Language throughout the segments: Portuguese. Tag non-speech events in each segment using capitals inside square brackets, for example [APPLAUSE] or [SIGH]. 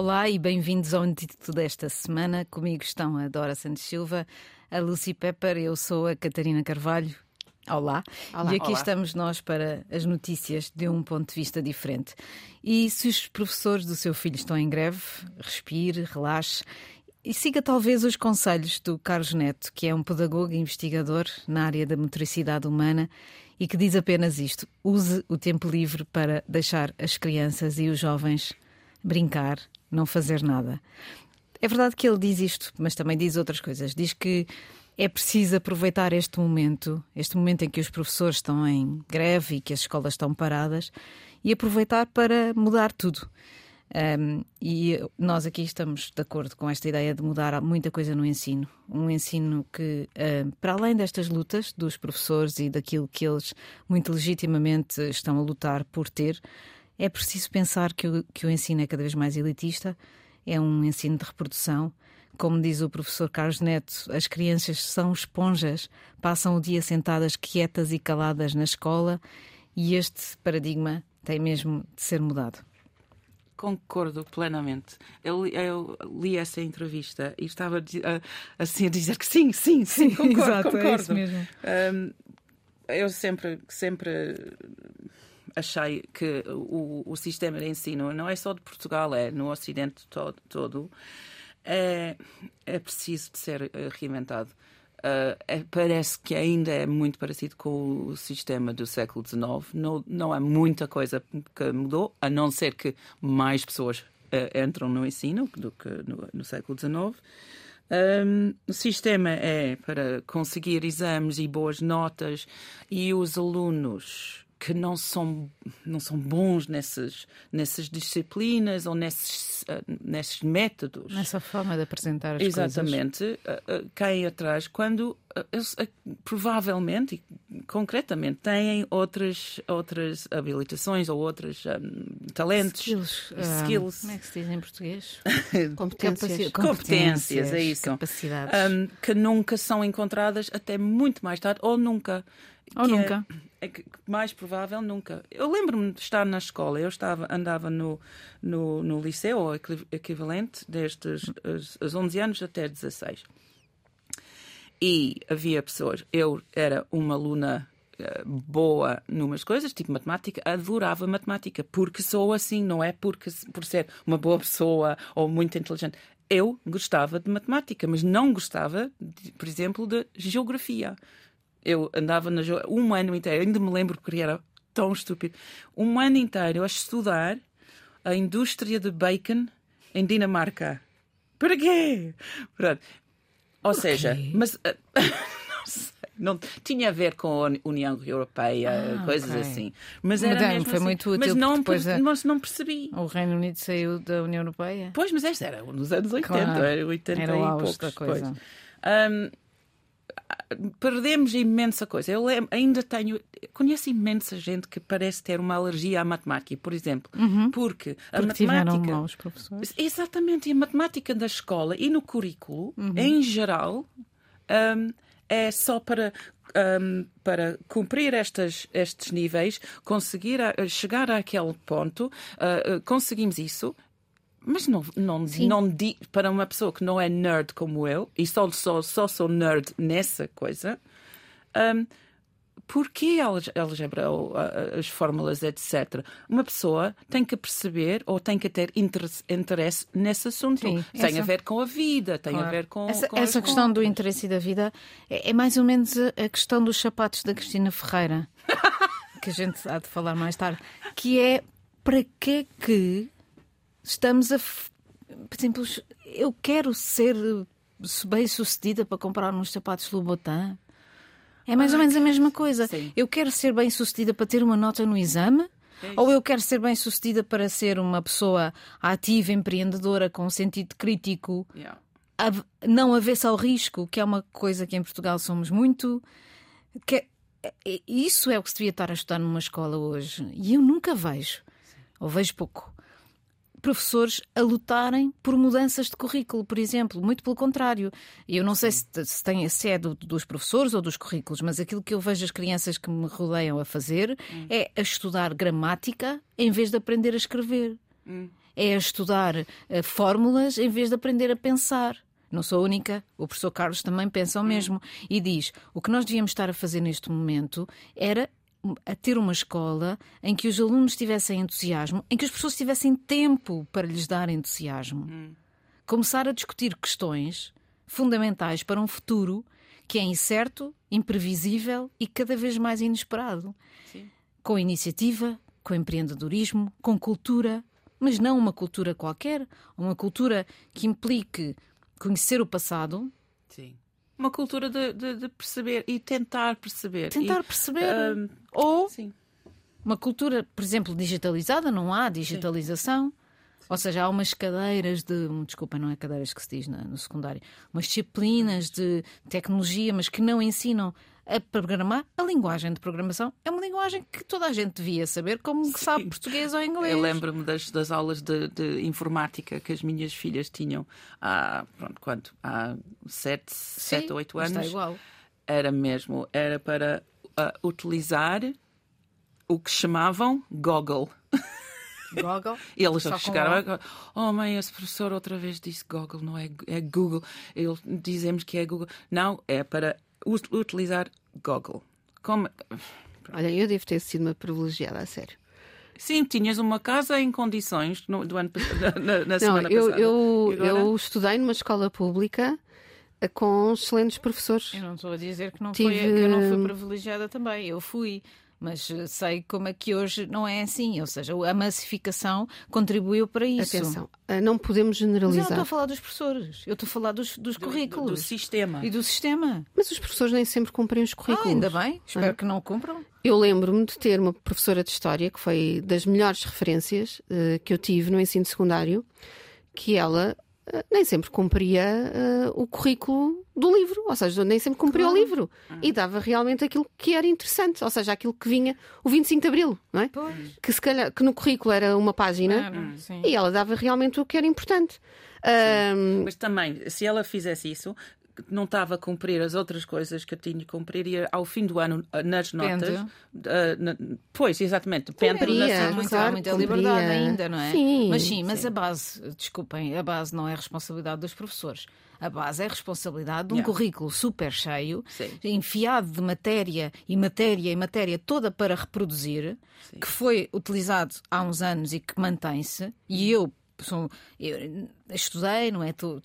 Olá e bem-vindos ao Antídoto desta semana. Comigo estão a Dora Santos Silva, a Lucy Pepper, eu sou a Catarina Carvalho. Olá. Olá e aqui olá. estamos nós para as notícias de um ponto de vista diferente. E se os professores do seu filho estão em greve, respire, relaxe e siga talvez os conselhos do Carlos Neto, que é um pedagogo e investigador na área da motricidade humana e que diz apenas isto: use o tempo livre para deixar as crianças e os jovens brincar, não fazer nada. É verdade que ele diz isto, mas também diz outras coisas. Diz que é preciso aproveitar este momento, este momento em que os professores estão em greve e que as escolas estão paradas, e aproveitar para mudar tudo. Um, e nós aqui estamos de acordo com esta ideia de mudar muita coisa no ensino. Um ensino que, uh, para além destas lutas dos professores e daquilo que eles muito legitimamente estão a lutar por ter, é preciso pensar que o, que o ensino é cada vez mais elitista, é um ensino de reprodução. Como diz o professor Carlos Neto, as crianças são esponjas, passam o dia sentadas quietas e caladas na escola e este paradigma tem mesmo de ser mudado. Concordo plenamente. Eu, li- eu li essa entrevista e estava a assim a dizer que sim, sim, sim, [LAUGHS] concordo, Exato, é concordo. isso mesmo. Um, eu sempre, sempre achei que o, o sistema de ensino não é só de Portugal, é no Ocidente todo, todo é, é preciso de ser eh, reinventado. Uh, é- parece que ainda é muito parecido com o sistema do século XIX. Não, não há muita coisa que mudou, a não ser que mais pessoas eh, entram no ensino do que no, no século XIX. Um, o sistema é para conseguir exames e boas notas e os alunos que não são, não são bons nessas, nessas disciplinas ou nesses, ah, nesses métodos. Nessa forma de apresentar as coisas. Exatamente, ah, ah, caem atrás quando eles, provavelmente e concretamente têm outras, outras habilitações ou outros ah, talentos, Skills. skills. como é que se diz em português? [LAUGHS] Competências. Capaci- Competências, é isso. Capacidades. um, que nunca são encontradas até muito mais tarde, ou nunca. Ou é- nunca. É, que- mais provável, nunca. Eu lembro-me de estar na escola, eu estava, andava no, no, no liceu, ou equi- equivalente, desde os, os, os 11 anos até 16. E havia pessoas, eu era uma aluna eh, boa numas coisas, tipo matemática, adorava matemática, porque sou assim, não é porque por ser uma boa pessoa ou muito inteligente. Eu gostava de matemática, mas não gostava, de, por exemplo, de geografia. Eu andava na um ano inteiro, ainda me lembro porque era tão estúpido, um ano inteiro a estudar a indústria de bacon em Dinamarca. Para quê? Pronto. Ou seja, mas ah, [LAUGHS] não sei, não tinha a ver com a União Europeia, Ah, coisas ok. assim. Mas era Moderno, mesmo foi assim. muito mas útil, não, per- a- mas não percebi. O Reino Unido saiu da União Europeia. Pois, mas esta era nos anos 80, Claro. era 80 Era e poucos. da coisa. pois. Perdemos imensa coisa. Eu ainda tenho. Conheço imensa gente que parece ter uma alergia à matemática, por exemplo. Porque a Porque tiveram matemática. maus professores. Exatamente, e a matemática da escola e no currículo, Uhum. em geral, hum, é só para, hum, para cumprir estas, estes níveis, conseguir a- chegar àquele ponto, ah, conseguimos isso. Mas não, não, Sim. não di, para uma pessoa que não é nerd como eu, e só, só, só sou nerd nessa coisa, hum, porquê a álgebra, as fórmulas, etc. Uma pessoa tem que perceber ou tem que ter interesse, interesse nesse assunto. Sim, tem essa- a ver com a vida, tem a Claro. ver com. essa, com essa questão do contas. interesse e da vida é, é mais ou menos a, a questão dos sapatos da Cristina Ferreira, [LAUGHS] que a gente há de falar mais tarde, que é para que que estamos a. Por exemplo, eu quero ser bem sucedida para comprar uns sapatos Louboutin. É mais ou menos a mesma coisa. Sim. Eu quero ser bem sucedida para ter uma nota no exame. É Ou eu quero ser bem sucedida para ser uma pessoa ativa, empreendedora, com um sentido crítico, Yeah. av- não avessa ao risco, que é uma coisa que em Portugal somos muito. Que é- isso é o que se devia estar a estudar numa escola hoje. E eu nunca vejo, ou vejo pouco, professores a lutarem por mudanças de currículo, por exemplo. Muito pelo contrário. Eu não sei se, se, tem, se é do- dos professores ou dos currículos, mas aquilo que eu vejo as crianças que me rodeiam a fazer é a estudar gramática em vez de aprender a escrever. é a estudar uh, fórmulas em vez de aprender a pensar. Não sou a única, o professor Carlos também pensa o mesmo e diz: o que nós devíamos estar a fazer neste momento era a ter uma escola em que os alunos tivessem entusiasmo, em que as pessoas tivessem tempo para lhes dar entusiasmo. Hum. Começar a discutir questões fundamentais para um futuro que é incerto, imprevisível e cada vez mais inesperado. Sim. Com iniciativa, com empreendedorismo, com cultura, mas não uma cultura qualquer, uma cultura que implique conhecer o passado. Sim. Uma cultura de, de, de perceber e tentar perceber. Tentar e, perceber. Uh, ou sim. uma cultura, por exemplo, digitalizada, não há digitalização. Sim. Ou seja, há umas cadeiras de. Desculpa, não é cadeiras que se diz no secundário. Umas disciplinas de tecnologia, mas que não ensinam a programar. A linguagem de programação é uma linguagem que toda a gente devia saber, como Sim. sabe português ou inglês. Eu lembro-me das, das aulas de, de, informática que as minhas filhas tinham há, pronto, quanto? Há sete, Sim, sete ou oito anos. Está igual. Era mesmo, era para uh, utilizar o que chamavam Google. [LAUGHS] Google. E eles chegaram. Oh, mãe, esse professor outra vez disse Google, não é, é Google. Ele, dizemos que é Google. Não, é para utilizar Google. Como... Olha, eu devo ter sido uma privilegiada, a sério. Sim, tinhas uma casa em condições no, do ano, [LAUGHS] na, na semana não, eu, passada. Eu, agora... eu estudei numa escola pública eh, com excelentes professores. Eu não estou a dizer que não, Tive... foi, que eu não fui privilegiada também. Eu fui mas eh, sei como é que hoje não é assim, ou seja, a massificação contribuiu para isso. Atenção, eh, não podemos generalizar. Mas eu não estou a falar dos professores, eu estou a falar dos, dos do, currículos. Do, do, sistema. E do sistema. Mas os professores nem sempre cumprem os currículos. Ah, ainda bem, espero ah. que não cumpram. Eu lembro-me de ter uma professora de História que foi das melhores referências uh, que eu tive no ensino secundário, que ela nem sempre cumpria uh, o currículo do livro, ou seja, nem sempre cumpria claro. o livro e dava realmente aquilo que era interessante, ou seja, aquilo que vinha o 25 de Abril, não é? Pois. Que se calhar que no currículo era uma página e ela dava realmente o que era importante. Um... Mas também, se ela fizesse isso, não estava a cumprir as outras coisas que eu tinha que cumprir e ao fim do ano, ah, nas notas. Uh, na, pois, exatamente, depende Cumpria, muita, claro, muita liberdade ainda, não é? Sim, mas sim, mas sim. a base, desculpem, a base não é responsabilidade dos professores. A base é responsabilidade de um yeah. currículo super cheio, sim. enfiado de matéria e matéria e matéria toda para reproduzir, sim. que foi utilizado há uns anos e que mantém-se. E eu sou, eu estudei, não é? Tô,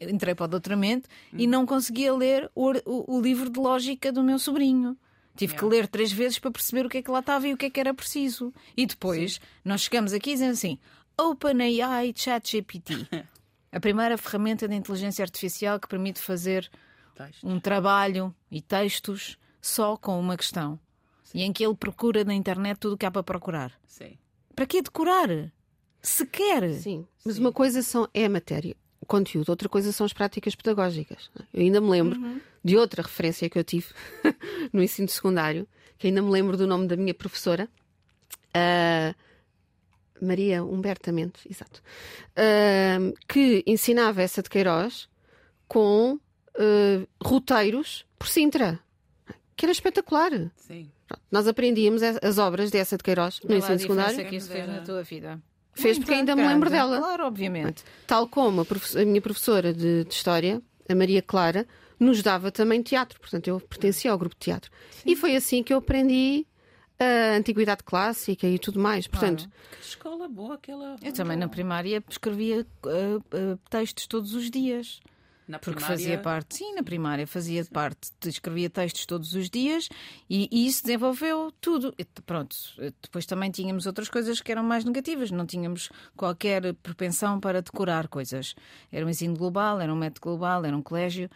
entrei para o doutoramento hum. e não conseguia ler o, o, o, livro de lógica do meu sobrinho. Tive yeah. que ler três vezes para perceber o que é que lá estava e o que é que era preciso. E depois Sim. nós chegamos aqui dizendo assim: OpenAI ChatGPT. [LAUGHS] a primeira ferramenta de inteligência artificial que permite fazer textos. um trabalho e textos só com uma questão. Sim. E em que ele procura na internet tudo o que há para procurar. Sim. Para que decorar? Sequer. Sim, mas Sim. uma coisa são, é a matéria, o conteúdo, outra coisa são as práticas pedagógicas. Eu ainda me lembro uhum. de outra referência que eu tive [LAUGHS] no ensino secundário, que ainda me lembro do nome da minha professora. Uh, Maria Humberta Mendes, exato, uh, que ensinava essa de Queiroz com uh, roteiros por Sintra, que era espetacular. Sim. Nós aprendíamos as obras dessa de Queiroz no ensino secundário. que isso fez na tua vida fez porque ainda me lembro dela. Claro, obviamente. Tal como a, a minha professora de, de, História, a Maria Clara, nos dava também teatro. Portanto, eu pertencia ao grupo de teatro. Sim. E foi assim que eu aprendi a antiguidade clássica e tudo mais. Portanto, claro. que escola boa aquela. Eu também na primária escrevia uh, uh, textos todos os dias. Na porque primária... fazia parte, sim, na primária fazia sim. parte, escrevia textos todos os dias e, e, isso desenvolveu tudo. E, pronto, depois também tínhamos outras coisas que eram mais negativas, não tínhamos qualquer propensão para decorar coisas. Era um ensino global, era um método global, era um colégio,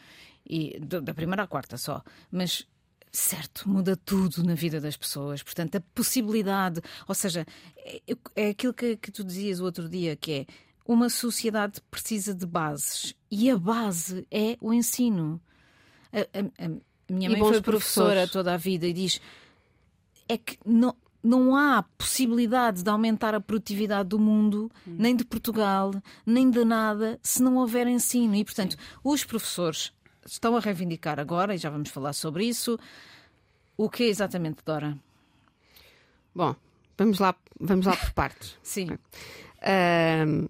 e da primeira à quarta só. Mas certo, muda tudo na vida das pessoas. Portanto, a possibilidade, ou seja, é, é aquilo que, que tu dizias o outro dia, que é uma sociedade precisa de bases e a base é o ensino. A, a, a minha mãe foi professora toda a vida e diz é que não, não há possibilidade de aumentar a produtividade do mundo, hum. nem de Portugal, nem de nada, se não houver ensino. E, portanto, Sim. os professores estão a reivindicar agora, e já vamos falar sobre isso, o que é exatamente, Dora? Bom, vamos lá, vamos lá por partes. [LAUGHS] Sim. Uh,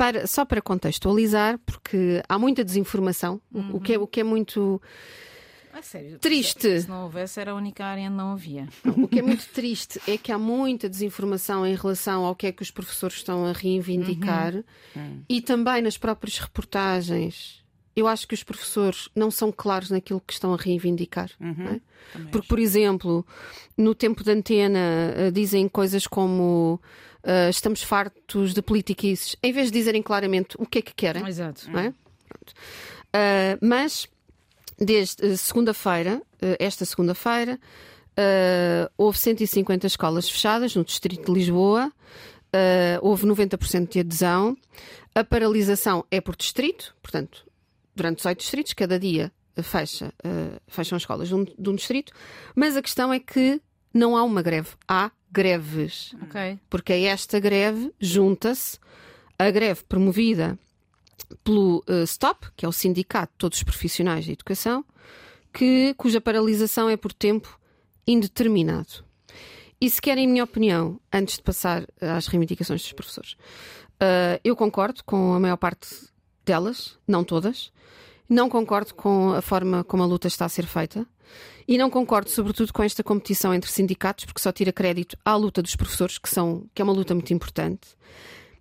para, só para contextualizar, porque há muita desinformação, uhum. o, que é, o que é muito é sério, triste. Se não houvesse, era a única área onde não havia. O que é muito triste é que há muita desinformação em relação ao que é que os professores estão a reivindicar uhum. e também nas próprias reportagens. Eu acho que os professores não são claros naquilo que estão a reivindicar. Uhum. É? Porque, por exemplo, no tempo de antena eh, dizem coisas como uh, estamos fartos de politiquices, em vez de dizerem claramente o que é que querem. Exato. É? Uh, mas desde segunda-feira, esta segunda-feira, houve 150 escolas fechadas no Distrito de Lisboa, houve 90% de adesão. A paralisação é por distrito, portanto, durante 18 distritos, cada dia fecha, fecham escolas de um, de um distrito, mas a questão é que não há uma greve, há greves. Okay. Porque esta greve junta-se a greve promovida pelo uh, STOP, que é o Sindicato de Todos os Profissionais de Educação, que, cuja paralisação é por tempo indeterminado. E se querem, em minha opinião, antes de passar às reivindicações dos professores, uh, eu concordo com a maior parte delas, não todas. Não concordo com a forma como a luta está a ser feita. E não concordo, sobretudo, com esta competição entre sindicatos, porque só tira crédito à luta dos professores, que, são, que é uma luta muito importante.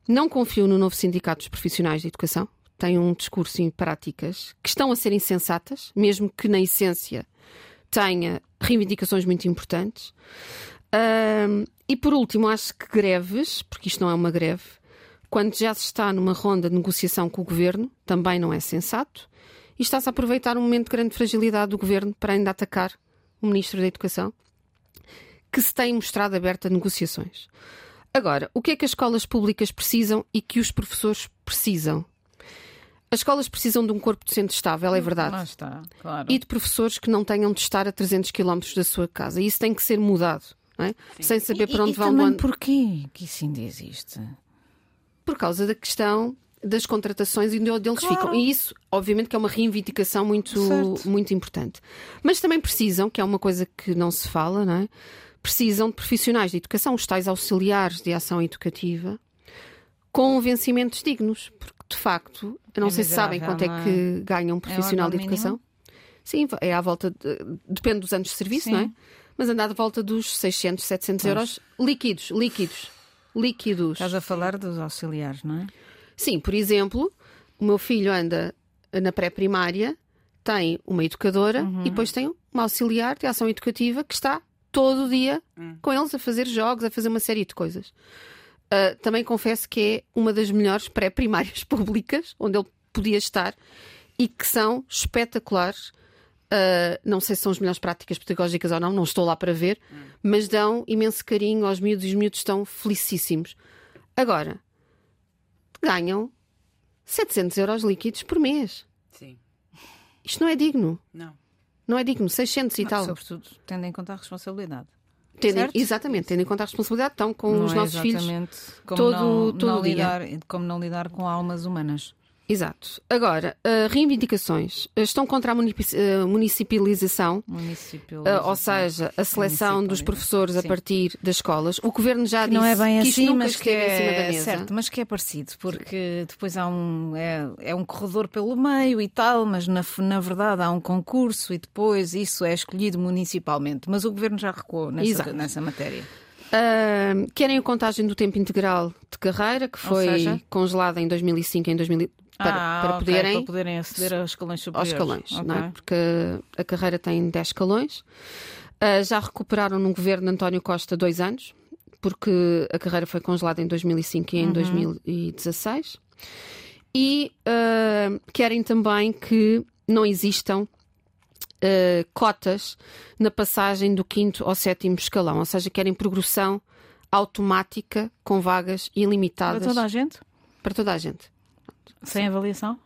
Não confio no novo Sindicato dos Profissionais de Educação. Tem um discurso e práticas que estão a ser insensatas, mesmo que na essência tenha reivindicações muito importantes. E por último, acho que greves, porque isto não é uma greve, quando já se está numa ronda de negociação com o governo, também não é sensato e está-se a aproveitar um momento de grande fragilidade do governo para ainda atacar o Ministro da Educação, que se tem mostrado aberto a negociações. Agora, o que é que as escolas públicas precisam e que os professores precisam? As escolas precisam de um corpo docente estável, é verdade. Lá está, claro. E de professores que não tenham de estar a 300 km da sua casa. E isso tem que ser mudado, é? sem saber para onde e, e vão. Também porquê que isso ainda existe? Por causa da questão das contratações e onde eles claro. ficam. E isso, obviamente, que é uma reivindicação muito, muito importante. Mas também precisam, que é uma coisa que não se fala, não é? Precisam de profissionais de educação, os tais auxiliares de ação educativa, com vencimentos dignos. Porque, de facto, eu não é sei se sabem quanto é, é que ganha um é profissional é de educação. Mínimo? Sim, é à volta. De, depende dos anos de serviço, Sim. não é? Mas anda à volta dos 600, 700 Mas... euros líquidos, líquidos. Líquidos. Estás a falar dos auxiliares, não é? Sim, por exemplo, o meu filho anda na pré-primária, tem uma educadora uhum. e depois tem uma auxiliar de ação educativa que está todo o dia uhum. com eles a fazer jogos, a fazer uma série de coisas. Uh, também confesso que é uma das melhores pré-primárias [LAUGHS] públicas onde ele podia estar e que são espetaculares. Uh, não sei se são as melhores práticas pedagógicas ou não, não estou lá para ver, uhum. mas dão imenso carinho aos miúdos e os miúdos estão felicíssimos. Agora, ganham 700 euros líquidos por mês. Sim. Isto não é digno. Não. Não é digno, 600 e não, tal. Sobretudo tendo em conta a responsabilidade. Tendo, exatamente, tendo em conta a responsabilidade, estão com não os é nossos filhos. Como todo, não, todo não dia. lidar, como não lidar com almas humanas. Exato. Agora, uh, reivindicações estão contra a eh, municipalização, municipalização. Uh, ou seja, a seleção dos professores Sim. a partir das escolas. O governo já que disse não é bem que assim, mas que é certo, mas que é parecido, porque depois há um é, é, um corredor pelo meio e tal, mas na, na verdade há um concurso e depois isso é escolhido municipalmente. Mas o governo já recuou nessa, nessa matéria. Uh, querem a contagem do tempo integral de carreira, que foi seja... congelada em 2005 em 2000 para, ah, para, okay, poderem, para poderem aceder aos escalões superiores. Aos escalões, okay. não é? Porque a carreira tem 10 escalões. Uh, já recuperaram no governo de António Costa dois anos, porque a carreira foi congelada em 2005 e em uhum. 2016. E uh, querem também que não existam uh, cotas na passagem do quinto ao sétimo escalão, ou seja, querem progressão automática com vagas ilimitadas. Para toda a gente? Para toda a gente. Sem avaliação?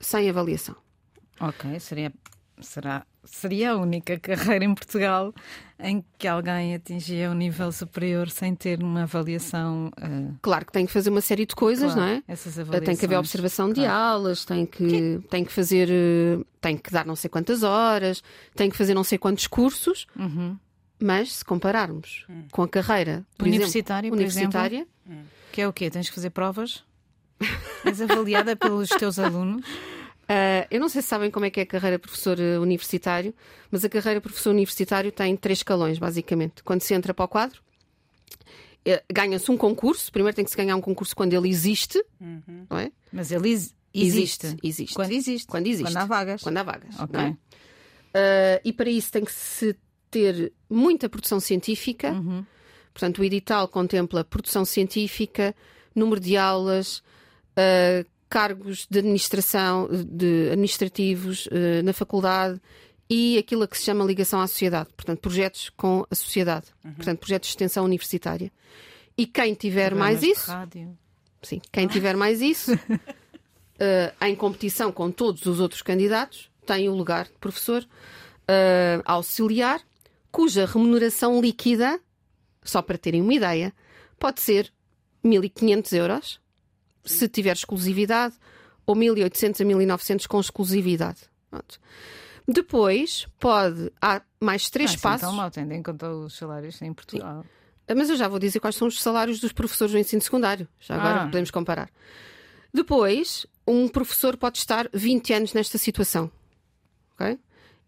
Sem avaliação. Ok, seria, será, seria a única carreira em Portugal em que alguém atingia um nível superior sem ter uma avaliação. Uh... Claro que tem que fazer uma série de coisas, claro, não é? Essas avaliações. Tem que haver observação de aulas, tem que, tem que fazer, eh, tem que dar não sei quantas horas, tem que fazer não sei quantos cursos. Uhum. Mas se compararmos com a carreira por Universitária, exemplo, por universitária, Que é o quê? Tens que fazer provas? És avaliada pelos teus alunos? Uh, [LAUGHS] eu não sei se sabem como é que é a carreira professor uh, universitário, mas a carreira professor universitário tem três escalões, basicamente. Quando se entra para o quadro, eh, ganha-se um concurso. Primeiro tem que se ganhar um concurso quando ele existe, não é? Mas ele ex- existe. Existe. Quando existe. Quando existe. Quando há vagas. Quando há vagas. Ok. não é? Uh, e para isso tem que se ter muita produção científica. Uhum. Portanto, o edital contempla produção científica, número de aulas, uh, cargos de administração, de administrativos uh, na faculdade e aquilo a que se chama ligação à sociedade. Portanto, projetos com a sociedade. Portanto, projetos de extensão universitária. E quem tiver mais isso, rádio. Sim, quem tiver mais isso, [LAUGHS] eh, em competição com todos os outros candidatos, tem o lugar de professor eh, auxiliar, cuja remuneração líquida, só para terem uma ideia, pode ser 1.500 euros, se tiver exclusividade, ou 1.800 a 1.900 com exclusividade. Pronto. Depois, pode. Há mais três Ah, isso passos. Então, mal, tendo em conta os salários em Portugal. Mas eu já vou dizer quais são os salários dos professores do ensino secundário. Já agora Ah. podemos comparar. Depois, um professor pode estar 20 anos nesta situação. ok?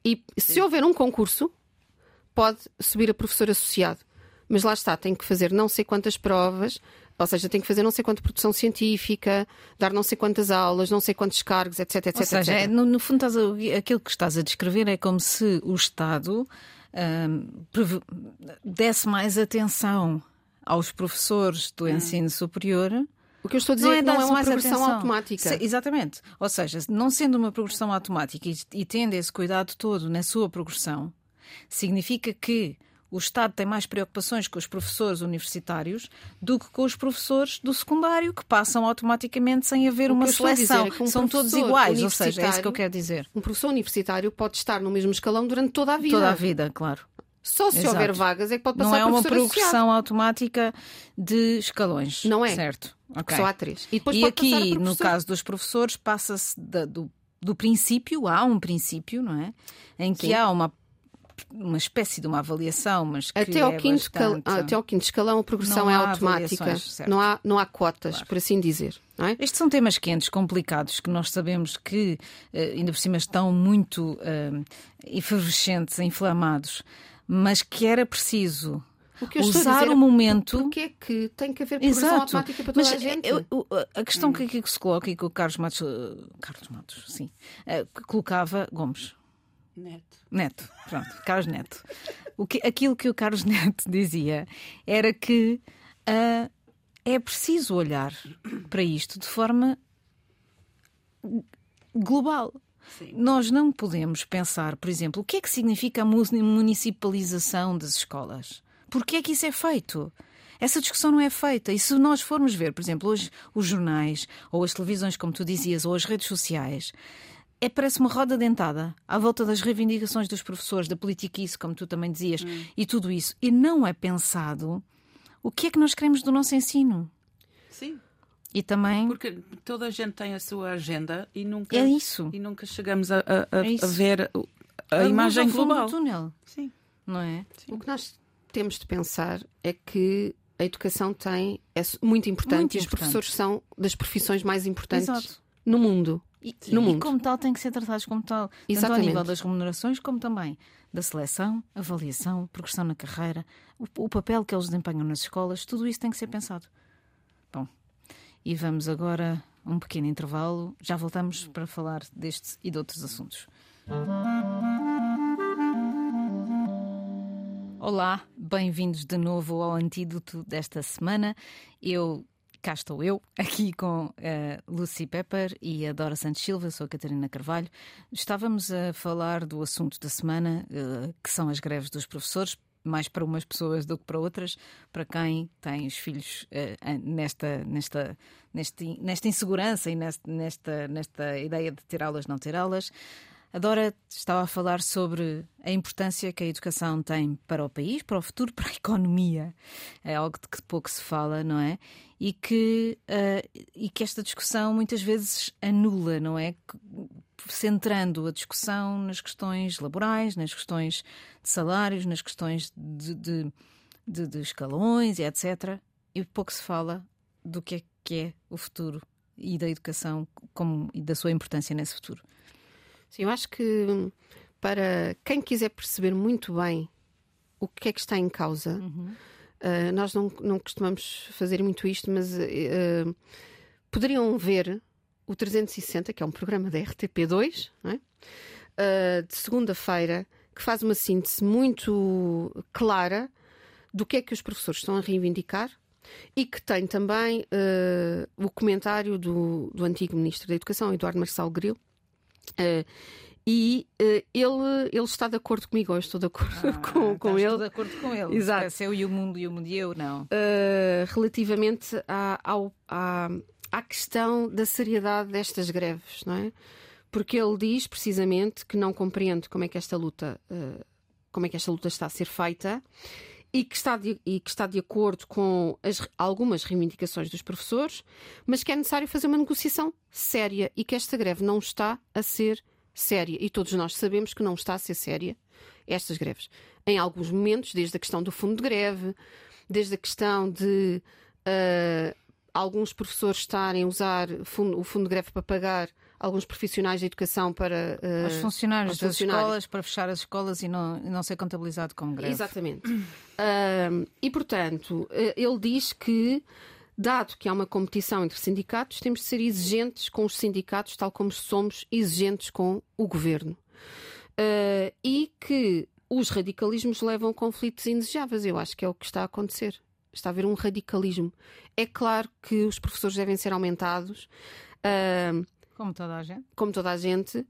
E se houver um concurso, pode subir a professor associado. Mas lá está, tem que fazer não sei quantas provas, ou seja, tem que fazer não sei quanta produção científica, dar não sei quantas aulas, não sei quantos cargos, etc, etc, Ou seja, etc. é, no, no fundo, estás a- aquilo que estás a descrever é como se o Estado preve- desse mais atenção aos professores do ensino superior. O que eu estou a dizer não é, dar-se uma mais progressão atenção. automática. Se- exatamente. Ou seja, não sendo uma progressão automática e, e tendo esse cuidado todo na sua progressão, significa que o Estado tem mais preocupações com os professores universitários do que com os professores do secundário, que passam automaticamente sem haver uma seleção. é um São todos iguais, ou seja, é isso que eu quero dizer. Um professor universitário pode estar no mesmo escalão durante toda a vida. Toda a vida, claro. Só se Exato. houver vagas é que pode passar Não é uma professor associado. progressão automática de escalões. Não é. Certo. Ok. Só há três. E, E aqui, no caso dos professores, passa-se do, do princípio, há um princípio, não é? Em que Sim. há uma, uma espécie de uma avaliação, mas que Até ao, é quinto bastante... até ao quinto escalão a progressão Não é automática. Não há, não há cotas, por assim dizer. É? Estes são temas quentes, complicados, que nós sabemos que eh, ainda por cima estão muito eh, efervescentes, inflamados, mas que era preciso O que usar dizer o é momento. Porque é que tem que haver progressão Exato. automática para toda Mas a gente? eu- eu- a questão que aqui se coloca e que o Carlos Matos, eh, Carlos Matos, sim, que colocava Gomes. Neto. Neto, pronto, Carlos Neto. O que, aquilo que o Carlos [LAUGHS] Neto dizia era que ah, é preciso olhar para isto de forma global. Sim. Nós não podemos pensar, por exemplo, o que é que significa a mu- municipalização das escolas? Porquê é que isso é feito? Essa discussão não é feita. E se nós formos ver, por exemplo, hoje os jornais, ou as televisões, como tu dizias, ou as redes sociais, é parece uma roda dentada à volta das reivindicações dos professores, da politiquice, como tu também dizias, e tudo isso. E não é pensado o que é que nós queremos do nosso ensino. Sim, E também porque toda a gente tem a sua agenda e nunca, é isso. e nunca chegamos a, a- a- É isso. a ver o- a, luz imagem global. do túnel, Sim. não é? O que nós temos de pensar é que a educação tem, é muito importante Muito e os importante. professores são das profissões mais importantes Exato. no mundo. E, No e mundo. como tal têm que ser tratados como tal, tanto ao Exatamente. nível das remunerações como também da seleção, avaliação, progressão na carreira, o, o papel que eles desempenham nas escolas, tudo isso tem que ser pensado. Bom, e vamos agora a um pequeno intervalo, já voltamos para falar destes e de outros assuntos. Olá, bem-vindos de novo ao antídoto desta semana. Eu cá estou eu, aqui com a Lucy Pepper e a Dora Santos Silva, sou a Catarina Carvalho. Estávamos a falar do assunto da semana, eh, que são as greves dos professores, mais para umas pessoas do que para outras, para quem tem os filhos eh, nesta, nesta, neste, nesta insegurança e neste- nesta, nesta ideia de ter aulas, não ter aulas. A Dora estava a falar sobre a importância que a educação tem para o país, para o futuro, [LAUGHS] para a economia. É algo de que pouco se fala, não é? E que, eh, e que esta discussão muitas vezes anula, não é? Centrando a discussão nas questões laborais, nas questões de salários, nas questões de, de, de, de escalões e etc. E pouco se fala do que é que é o futuro e da educação como, e da sua importância nesse futuro. Sim, eu acho que para quem quiser perceber muito bem o que é que está em causa, uhum. Uh, nós não, não costumamos fazer muito isto, mas uh, poderiam ver o 360, que é um programa da RTP2, é? uh, de segunda-feira, que faz uma síntese muito clara do que é que os professores estão a reivindicar e que tem também o comentário do, do antigo Ministro da Educação, Eduardo Marçal Grilo. E ele, ele está de acordo comigo, eu estou de acordo ah, [LAUGHS] com, com ele. Estou de acordo com ele. Exato. Se eu e o mundo e o mundo e eu, não. relativamente à, ao, à, à questão da seriedade destas greves, não é? Porque ele diz precisamente que não compreende como é que esta luta, como é que esta luta está a ser feita e que está de, e que está de acordo com as, algumas reivindicações dos professores, mas que é necessário fazer uma negociação séria e que esta greve não está a ser séria. E todos nós sabemos que não está a ser séria estas greves. Em alguns momentos, desde a questão do fundo de greve, desde a questão de uh, alguns professores estarem a usar fundo, o fundo de greve para pagar alguns profissionais da educação para. Uh, Os funcionários das funcionários. escolas, para fechar as escolas e não, não ser contabilizado como greve. Exatamente. uh, e, portanto, ele diz que. Dado que há uma competição entre sindicatos, temos de ser exigentes com os sindicatos, tal como somos exigentes com o governo. Uh, e que os radicalismos levam a conflitos indesejáveis. Eu acho que é o que está a acontecer. Está a haver um radicalismo. É claro que os professores devem ser aumentados. Uh, como toda a gente. Como toda a gente.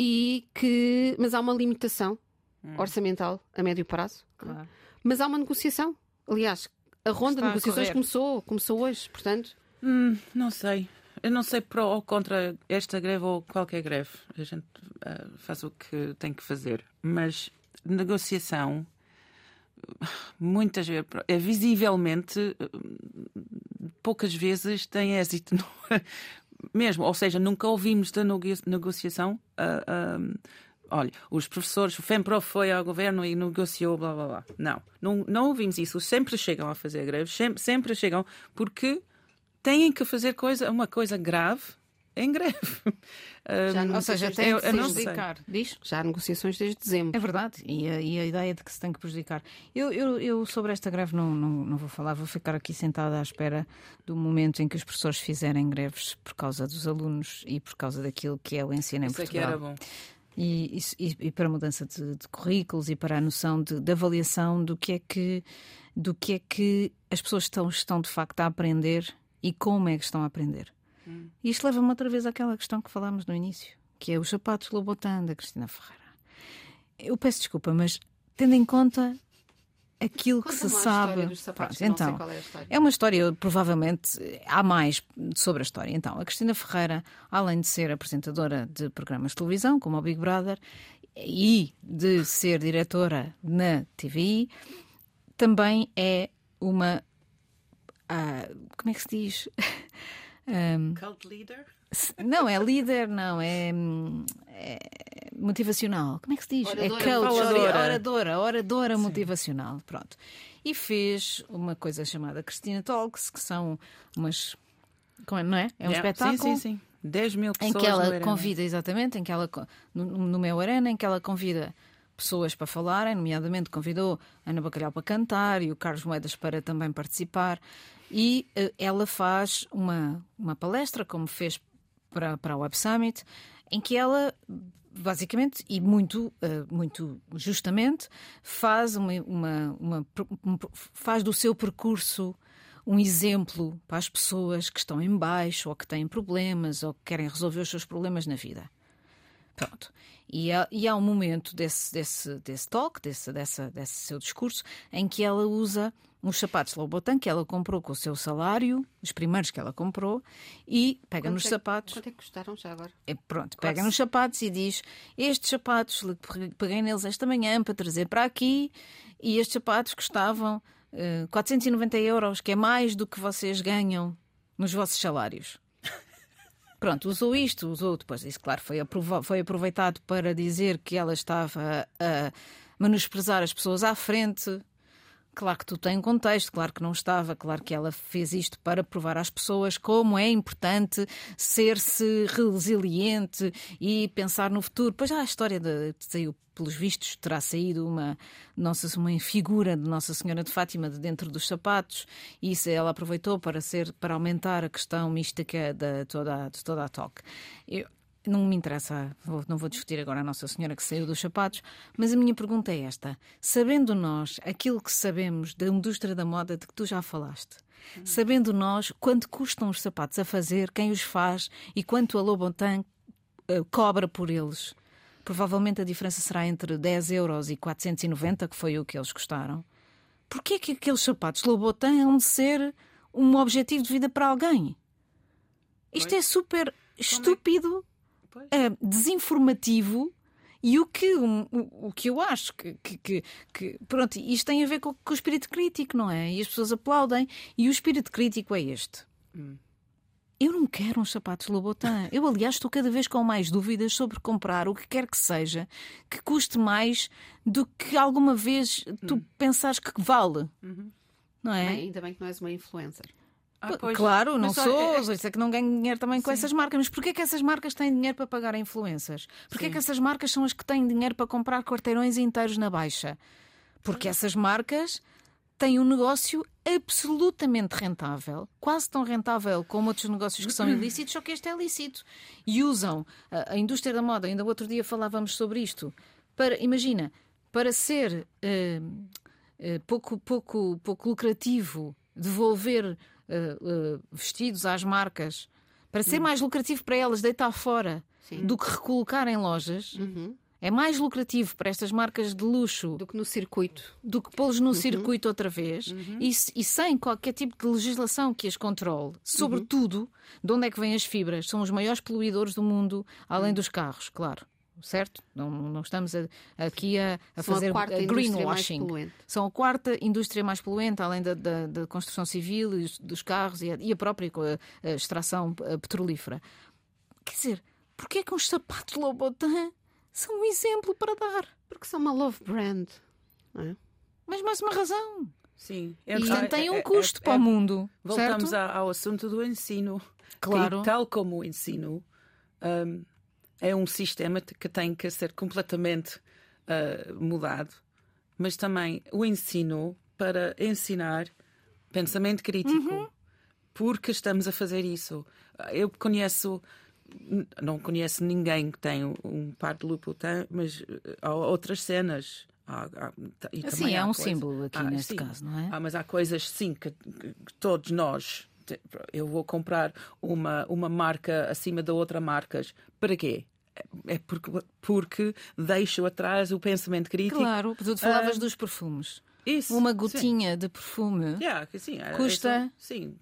E que, mas há uma limitação hum. orçamental a médio prazo. Claro. Mas há uma negociação. Aliás, a ronda de negociações começou, começou hoje, portanto. Hum, não sei. Eu não sei pró ou contra esta greve ou qualquer greve. A gente uh, faz o que tem que fazer. Mas negociação, muitas vezes, é visivelmente, poucas vezes tem êxito. [LAUGHS] mesmo, ou seja, nunca ouvimos da negociação. Uh, uh, olha, os professores, o FEMPROF foi ao governo e negociou, blá blá blá. Não, não, não ouvimos isso. Sempre chegam a fazer greves, sempre, sempre chegam, porque têm que fazer coisa, uma coisa grave em greve. [LAUGHS] Um, ou seja, tem que se prejudicar. Diz? Já há negociações desde dezembro. É verdade. E a, e a, ideia de que se tem que prejudicar. Eu, eu, eu sobre esta greve não, não, não, vou falar, vou ficar aqui sentada à espera do momento em que os professores fizerem greves por causa dos alunos e por causa daquilo que é o ensino em Isso Portugal. Isso é que era bom. E, e, e, para a mudança de, de, currículos e para a noção de, de, avaliação do que é que do que é que as pessoas estão, estão de facto a aprender e como é que estão a aprender. Hum. Isto leva-me outra vez àquela questão que falámos no início, que é os sapatos Lobotan da Cristina Ferreira. Eu peço desculpa, mas tendo em conta aquilo Conta que se sabe. Sapatos, Pronto, então, é, é, uma história, provavelmente há mais sobre a história. Então, a Cristina Ferreira, além de ser apresentadora de programas de televisão, como o Big Brother, e de ser diretora na TVI, também é uma. Uh, como é que se diz? [LAUGHS] Um, Cult leader? Não, é líder, não, é, é, motivacional. Como é que se diz? Oradora, é coach, oradora, oradora, oradora motivacional. Pronto. E fez uma coisa chamada Cristina Talks, que são umas. Não é? É um yeah. espetáculo. Sim, sim, sim. 10 mil pessoas. Em que ela convida, exatamente, em que ela, no, no meu Arena, em que ela convida pessoas para falarem, nomeadamente convidou Ana Bacalhau para cantar e o Carlos Moedas para também participar. E uh, ela faz uma, uma palestra, como fez para, para a Web Summit, em que ela basicamente e muito uh, muito justamente faz uma, uma, uma, faz do seu percurso um exemplo para as pessoas que estão em baixo ou que têm problemas ou que querem resolver os seus problemas na vida. Pronto. E há, e há um momento desse, desse, desse talk, desse, dessa, desse seu discurso, em que ela usa uns sapatos Lobotan que ela comprou com o seu salário, os primeiros que ela comprou, e pega quanto nos é, sapatos. Quanto é que custaram já agora? É, pronto, Quase. pega nos sapatos e diz: Estes sapatos, peguei neles esta manhã para trazer para aqui, e estes sapatos custavam uh, eh, 490 euros, que é mais do que vocês ganham nos vossos salários. Pronto, usou isto, usou depois. Isso, claro, foi, foi aproveitado para dizer que ela estava a menosprezar as pessoas à frente. Claro que tu tem um contexto, claro que não estava, claro que ela fez isto para provar às pessoas como é importante ser-se resiliente e pensar no futuro. Pois já a história de, saiu, pelos vistos, terá saído uma, nossa, uma figura de Nossa Senhora de Fátima de dentro dos sapatos, e isso ela aproveitou para ser para aumentar a questão mística de toda, de toda a toque. Eu, não me interessa, vou, não vou discutir agora a Nossa Senhora que saiu dos sapatos, mas a minha pergunta é esta: sabendo nós aquilo que sabemos da indústria da moda de que tu já falaste, sabendo nós quanto custam os sapatos a fazer, quem os faz e quanto a Louboutin uh, cobra por eles, provavelmente a diferença será entre 10 euros e 490, que foi o que eles custaram. Porquê é que aqueles sapatos Louboutin hão de ser um objetivo de vida para alguém? Isto é super estúpido uh, desinformativo e o que, o, o que eu acho que, que, que, Pronto, isto tem a ver com, com, o espírito crítico, não é? E as pessoas aplaudem. E o espírito crítico é este. Hum. Eu não quero uns sapatos Lobotan. Eu, aliás, estou cada vez com mais dúvidas sobre comprar o que quer que seja que custe mais do que alguma vez tu hum. pensares que vale. Uhum. Não é? Bem, ainda bem que não és uma influencer. Ah, claro, não sou, isso é que não ganho dinheiro também com Sim. essas marcas. Mas porquê que essas marcas têm dinheiro para pagar a influências? Porquê que essas marcas são as que têm dinheiro para comprar quarteirões inteiros na baixa? Porque essas marcas têm um negócio absolutamente rentável, quase tão rentável como outros negócios que são ilícitos, só que este é lícito. E usam a, indústria da moda, ainda outro dia falávamos sobre isto, para, imagina, para ser uh, uh, pouco, pouco, pouco lucrativo devolver uh, vestidos às marcas para ser uhum. mais lucrativo para elas deitar fora Sim. do que recolocar em lojas. Uhum. É mais lucrativo para estas marcas de luxo do que no circuito. Do que pô-los no uhum. circuito outra vez uhum. e, e, sem qualquer tipo de legislação que as controle. Sobretudo, uhum. de onde é que vêm as fibras? São os maiores poluidores do mundo, além uhum. dos carros, claro certo? Não, não estamos a, aqui a, a fazer a, a greenwashing. São a quarta indústria mais poluente, além da, da, da construção civil e dos carros e a, e a própria extração petrolífera. Quer dizer, porquê é que os sapatos Louboutin são um exemplo para dar? Porque são uma love brand. É? Mas mais uma razão. Sim. É, e é, tem um é, custo é, para o mundo. Voltamos ao assunto do ensino. Claro. Que, tal como o ensino. Um, é um sistema que tem que ser completamente uh, mudado, mas também o ensino para ensinar pensamento crítico, uhum. porque estamos a fazer isso. Eu conheço, não conheço ninguém que tem um par de lupo, mas há outras cenas. Há, há, e assim, é um coisa, símbolo aqui ah, neste sim, caso, não é? Ah, mas há coisas, sim, que, que todos nós eu vou comprar uma, uma marca acima da outra marcas. Para quê? É porque, porque deixo atrás o pensamento crítico. Claro, tu falavas uh, dos perfumes. Isso, Uma gotinha sim. de perfume yeah, sim, custa. sim.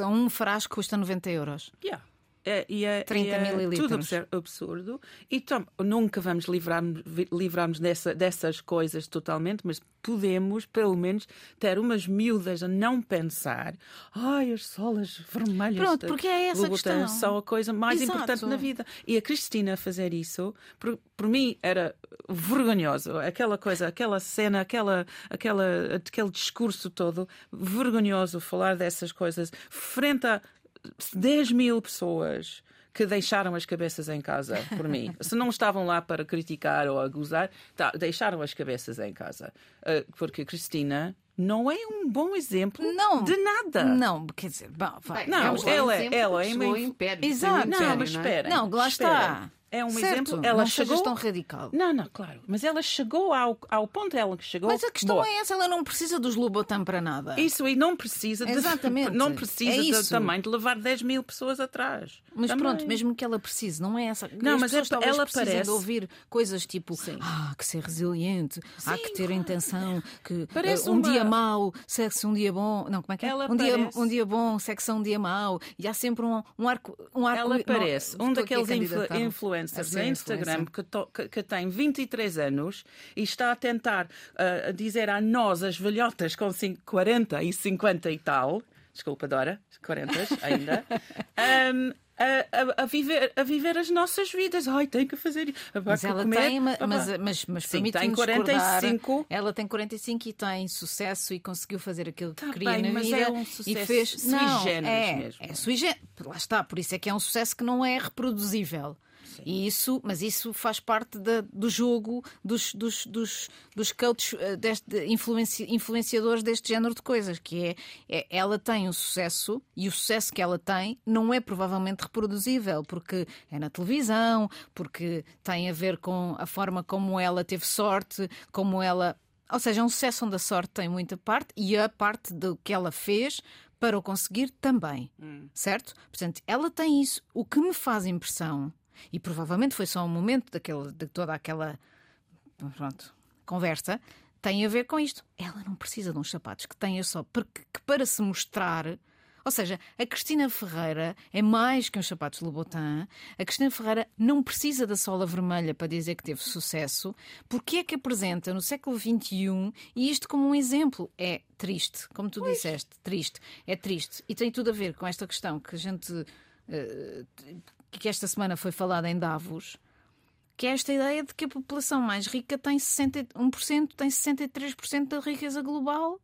Um frasco custa 90 euros. Yeah. É, e é, 30 e é. Tudo absurdo. E então, nunca vamos livrar-nos livrar dessa, dessas coisas totalmente, mas podemos, pelo menos, ter umas miúdas a não pensar ai, as solas vermelhas Pronto, porque é essa questão. são a coisa mais Exato. importante na vida. E a Cristina fazer isso, por, por mim, era vergonhoso. Aquela coisa, aquela cena, aquela, aquela, aquele discurso todo, vergonhoso falar dessas coisas frente a 10 mil pessoas que deixaram as cabeças em casa por mim. [LAUGHS] Se não estavam lá para criticar ou a gozar, tá, deixaram as cabeças em casa. Uh, porque Cristina não é um bom exemplo não, de nada. Não, quer dizer, bom, vai. Não, é um ela, ela é meio império. Exato. Não, mas espera. Não, lá está é um certo, exemplo. Ela não chegou tão radical. Não, não, claro. Mas ela chegou ao, ao ponto ela que chegou. Mas a questão Boa. é essa, ela não precisa dos Lobotan para nada. Isso e não precisa de, Exatamente. [LAUGHS] não precisa é de, também de levar 10 mil pessoas atrás. Mas também. pronto, mesmo que ela precise, não é essa. Não, As mas é, ela parece ouvir coisas tipo Sim. ah, que ser resiliente, Sim, há que ter claro. a intenção que parece uh, um uma... dia mau, sexo um dia bom. Não, como é que é? Ela um, parece... dia, um dia bom, sexo um dia mau. E há sempre um, um arco. Um arco ela parece não, um daqueles influ influencers na Instagram que, to, que, que, tem 23 anos e está a tentar uh, dizer a nós, as velhotas com 5, 40 e 50 e tal, desculpa, Dora, 40 [LAUGHS] ainda, um, a, a, a viver, a viver as nossas vidas. Ai, tem que fazer isso. Mas ela comer, tem, ma- papá. mas, mas, mas Sim, tem 45. discordar. Ela tem 45 e tem sucesso e conseguiu fazer aquilo que Tá queria bem, na mas vida. é um e sucesso fez sui não, generis é, mesmo. É sui generis. Lá está, por isso é que é um sucesso que não é reproduzível. E isso, mas isso faz parte da- do jogo dos, dos, dos, dos coaches, eh, deste, influenci- influenciadores deste género de coisas, que é, é ela tem um sucesso e o sucesso que ela tem não é provavelmente reproduzível, porque é na televisão, porque tem a ver com a forma como ela teve sorte, como ela. Ou seja, é um sucesso onde a sorte tem muita parte e a parte do que ela fez para o conseguir também. Certo? Portanto, ela tem isso. O que me faz impressão, e provavelmente foi só um momento daquele, de toda aquela pronto, conversa, tem a ver com isto. Ela não precisa de uns sapatos que tenha só porque que para se mostrar. Ou seja, a Cristina Ferreira é mais que uns sapatos Louboutin. A Cristina Ferreira não precisa da sola vermelha para dizer que teve sucesso. Porque é que apresenta no século XXI e isto como um exemplo? É triste, como tu disseste, triste. É triste. E tem tudo a ver com esta questão que a gente. Eh, que esta semana foi falada em Davos que é esta ideia de que a população mais rica tem 61%, tem 63% da riqueza global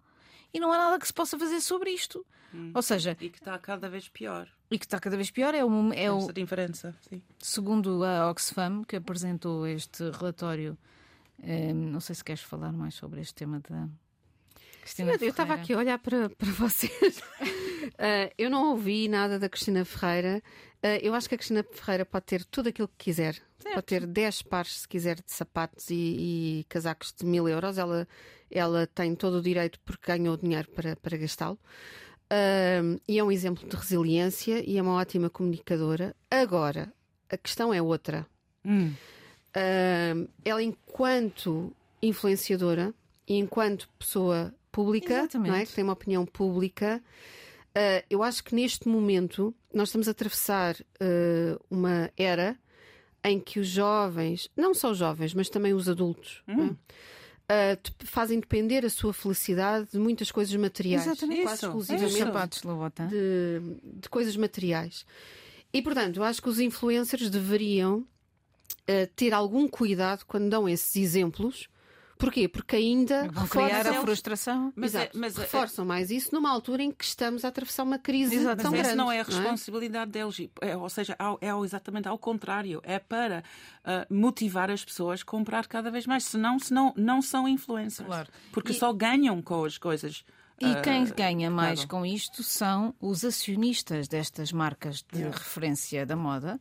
e não há nada que se possa fazer sobre isto. Ou seja, E que está cada vez pior. e que está cada vez pior é o, é o Essa diferença. Sim. segundo a Oxfam que apresentou este relatório. eh, não sei se queres falar mais sobre este tema da Cristina Eu estava aqui a olhar para, para vocês. [LAUGHS] Ah, eu não ouvi nada da Cristina Ferreira. Ah, eu acho que a Cristina Ferreira pode ter tudo aquilo que quiser. Pode ter 10 pares, se quiser, de sapatos e, e casacos de mil euros. Ela, ela tem todo o direito porque ganhou dinheiro para, para gastá-lo. Ah, e é um exemplo de resiliência e é uma ótima comunicadora. Agora, a questão é outra. Ah, ela, enquanto influenciadora e enquanto pessoa pública, Exatamente. não é? que tem uma opinião pública, ah, eu acho que neste momento nós estamos a atravessar ah, uma era em que os jovens, não só os jovens, mas também os adultos, não é? Ah, de- fazem depender a sua felicidade de muitas coisas materiais. Exatamente. Quase Isso, exclusivamente sapatos de, de coisas materiais. E, portanto, eu acho que os influencers deveriam ter algum cuidado quando dão esses exemplos. Porquê? Porque ainda Vão criar a frustração. Mas é- mas é- reforçam mais isso numa altura em que estamos a atravessar uma crise Exatamente. tão Mas grande. essa não é a responsabilidade deles. É, ou seja, ao- é, ao- exatamente ao contrário. É para ah, motivar as pessoas a comprar cada vez mais. Senão, senão não são influencers. Claro. Porque E- só ganham com as coisas. E ah, quem ganha mais pagam. com isto são os acionistas destas marcas de referência da moda,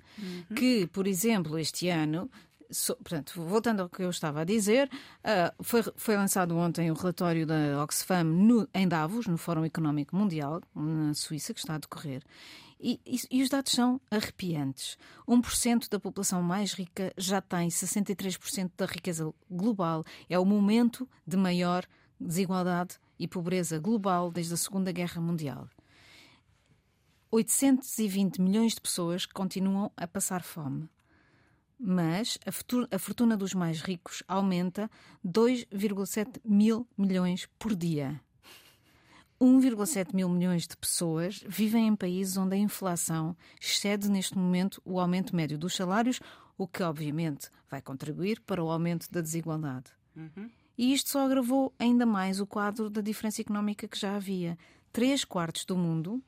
que, por exemplo, este ano. So- portanto, voltando ao que eu estava a dizer, ah, foi, foi lançado ontem o relatório da Oxfam no- em Davos, no Fórum Económico Mundial, na Suíça, que está a decorrer. E, e- e os dados são arrepiantes. 1% da população mais rica já tem 63% da riqueza global. É o momento de maior desigualdade e pobreza global desde a Segunda Guerra Mundial. 820 milhões de pessoas continuam a passar fome. Mas a fortu- a fortuna dos mais ricos aumenta 2,7 mil milhões por dia. 1,7 mil milhões de pessoas vivem em países onde a inflação excede neste momento o aumento médio dos salários, o que obviamente vai contribuir para o aumento da desigualdade. E isto só agravou ainda mais o quadro da diferença económica que já havia. Três quartos do mundo,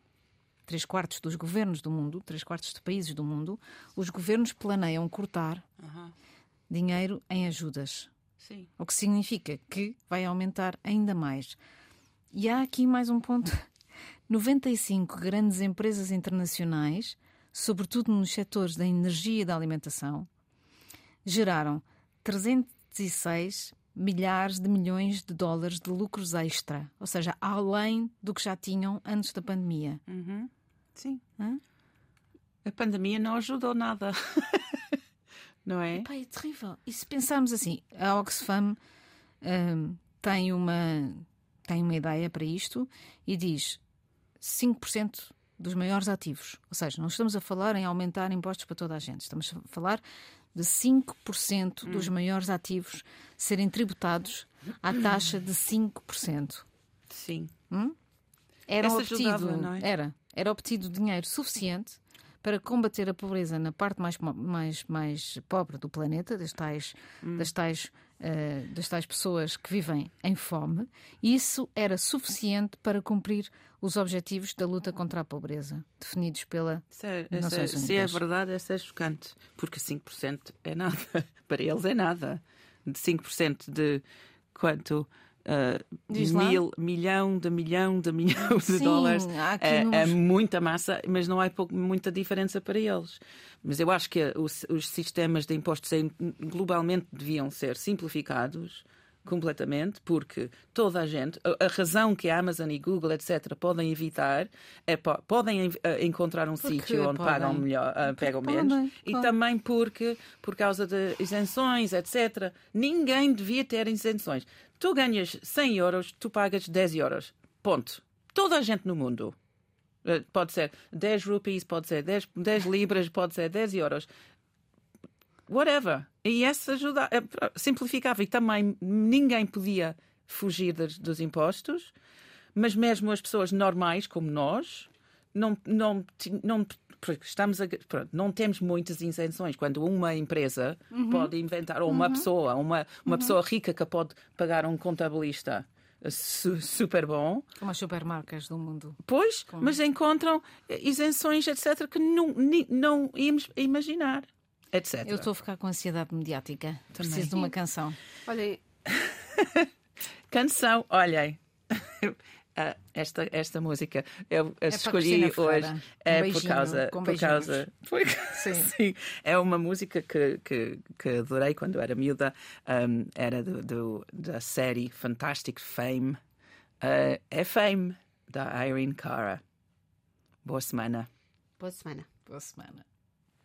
três quartos dos governos do mundo, três quartos de países do mundo, os governos planeiam cortar Aham. dinheiro em ajudas. Sim. O que significa que vai aumentar ainda mais. E há aqui mais um ponto. [LAUGHS] 95 grandes empresas internacionais, sobretudo nos setores da energia e da alimentação, geraram 306 milhares de milhões de dólares de lucros extra, ou seja, além do que já tinham antes da pandemia. Sim. Hã? A pandemia não ajudou nada. [LAUGHS] não é? Epá, é terrível. E se pensarmos assim, a Oxfam hum, tem, uma, tem uma ideia para isto e diz 5% dos maiores ativos. Ou seja, não estamos a falar em aumentar impostos para toda a gente. Estamos a falar de 5% dos maiores ativos serem tributados à taxa de 5%. Sim. Era Essa obtido, ajudava, não é? era, era obtido dinheiro suficiente para combater a pobreza na parte mais, mais, mais pobre do planeta, das tais, hum. das, tais, uh, das tais pessoas que vivem em fome, e isso era suficiente para cumprir os objetivos da luta contra a pobreza, definidos pela se é, Nações Unidas. Se é verdade, essa é chocante, porque 5% é nada. [LAUGHS] para eles é nada. De 5% de quanto? Uh, mil, milhão de milhão de milhão de Sim, dólares é, é, muita massa, mas não há pouco, muita diferença para eles. Mas eu acho que os, os sistemas de impostos globalmente deviam ser simplificados completamente, porque toda a gente, a, a, razão que a Amazon e Google, etc., podem evitar é podem uh, encontrar um sítio onde podem. pagam melhor, uh, pegam podem, menos, e também porque, por causa de isenções, etc., ninguém devia ter isenções. Tu ganhas 100 euros, tu pagas 10 euros. Ponto. Toda a gente no mundo. Uh, pode ser 10 rupees, pode ser 10, 10 libras, pode ser 10 euros whatever. E essa ajuda, é, simplificava. E também ninguém podia fugir dos, impostos, mas mesmo as pessoas normais, como nós, não, não, não estamos a, pronto, não temos muitas isenções. Quando uma empresa uhum. pode inventar, ou uma uhum. pessoa, uma, uma uhum. pessoa rica que pode pagar um contabilista su, super bom. Como as supermarcas do mundo. Pois, Como... mas encontram isenções, etc., que não, não íamos imaginar etc. Eu estou a ficar com ansiedade mediática. Também. Preciso de uma canção. Olhem. [LAUGHS] canção, olhem. [LAUGHS] Ah, esta, esta música eu é escolhi hoje é um por causa por causa foi, [LAUGHS] sim. sim. é uma música que, que, que adorei quando era miúda um, era do, do, da série Fantastic Fame uh, é Fame da Irene Cara boa semana boa semana boa semana